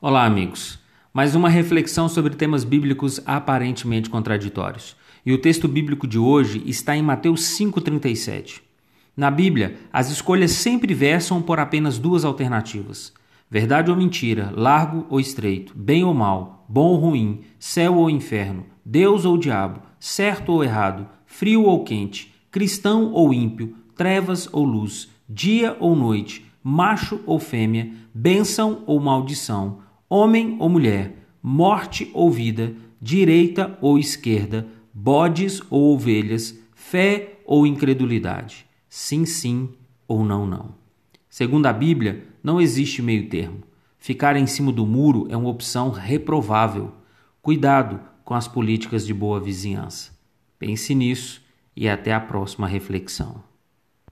Olá, amigos. Mais uma reflexão sobre temas bíblicos aparentemente contraditórios. E o texto bíblico de hoje está em Mateus 5,37. Na Bíblia, as escolhas sempre versam por apenas duas alternativas: verdade ou mentira, largo ou estreito, bem ou mal, bom ou ruim, céu ou inferno, Deus ou diabo, certo ou errado, frio ou quente, cristão ou ímpio, trevas ou luz, dia ou noite, macho ou fêmea, bênção ou maldição homem ou mulher, morte ou vida, direita ou esquerda, bodes ou ovelhas, fé ou incredulidade, sim, sim ou não, não. Segundo a Bíblia, não existe meio termo. Ficar em cima do muro é uma opção reprovável. Cuidado com as políticas de boa vizinhança. Pense nisso e até a próxima reflexão.